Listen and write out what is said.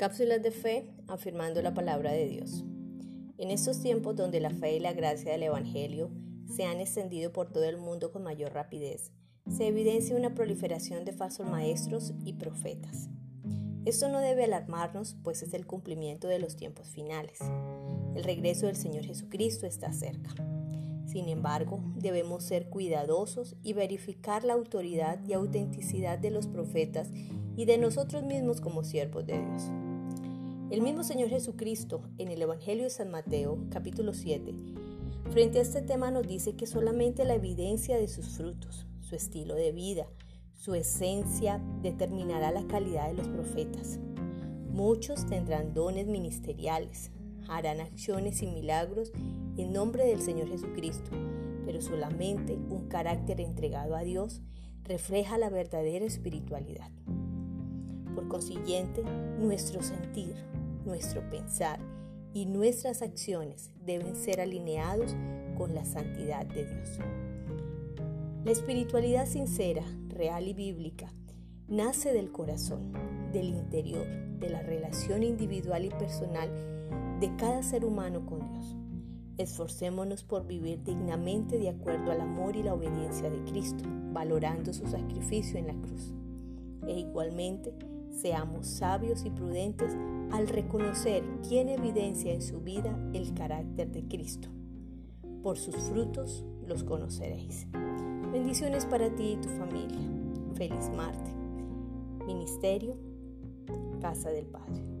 Cápsulas de fe afirmando la palabra de Dios. En estos tiempos donde la fe y la gracia del Evangelio se han extendido por todo el mundo con mayor rapidez, se evidencia una proliferación de falsos maestros y profetas. Esto no debe alarmarnos, pues es el cumplimiento de los tiempos finales. El regreso del Señor Jesucristo está cerca. Sin embargo, debemos ser cuidadosos y verificar la autoridad y autenticidad de los profetas y de nosotros mismos como siervos de Dios. El mismo Señor Jesucristo en el Evangelio de San Mateo capítulo 7, frente a este tema nos dice que solamente la evidencia de sus frutos, su estilo de vida, su esencia determinará la calidad de los profetas. Muchos tendrán dones ministeriales, harán acciones y milagros en nombre del Señor Jesucristo, pero solamente un carácter entregado a Dios refleja la verdadera espiritualidad. Por consiguiente, nuestro sentir, nuestro pensar y nuestras acciones deben ser alineados con la santidad de Dios. La espiritualidad sincera, real y bíblica nace del corazón, del interior, de la relación individual y personal de cada ser humano con Dios. Esforcémonos por vivir dignamente de acuerdo al amor y la obediencia de Cristo, valorando su sacrificio en la cruz. E igualmente, seamos sabios y prudentes al reconocer quién evidencia en su vida el carácter de Cristo. Por sus frutos los conoceréis. Bendiciones para ti y tu familia. Feliz Marte. Ministerio, Casa del Padre.